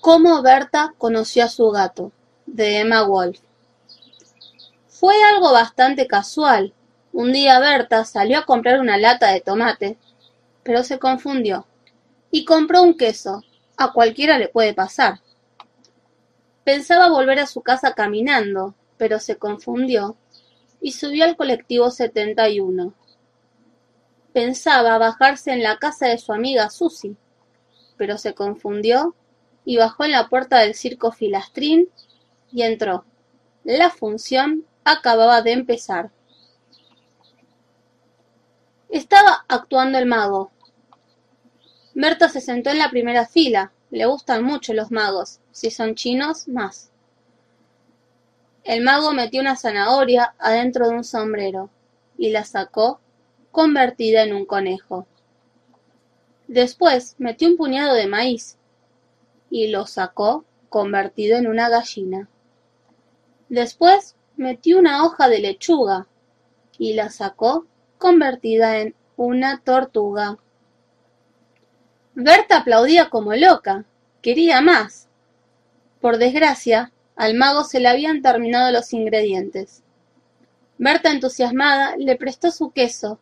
Cómo Berta conoció a su gato, de Emma Wolf. Fue algo bastante casual. Un día Berta salió a comprar una lata de tomate, pero se confundió y compró un queso. A cualquiera le puede pasar. Pensaba volver a su casa caminando, pero se confundió y subió al colectivo 71. Pensaba bajarse en la casa de su amiga Susie, pero se confundió y bajó en la puerta del circo Filastrín y entró. La función acababa de empezar. Estaba actuando el mago. Berta se sentó en la primera fila. Le gustan mucho los magos. Si son chinos, más. El mago metió una zanahoria adentro de un sombrero y la sacó convertida en un conejo. Después metió un puñado de maíz y lo sacó convertido en una gallina. Después metió una hoja de lechuga y la sacó convertida en una tortuga. Berta aplaudía como loca. Quería más. Por desgracia, al mago se le habían terminado los ingredientes. Berta, entusiasmada, le prestó su queso.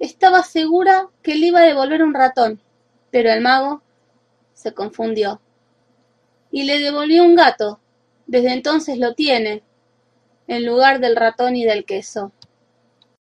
Estaba segura que le iba a devolver un ratón, pero el mago se confundió y le devolvió un gato. Desde entonces lo tiene, en lugar del ratón y del queso.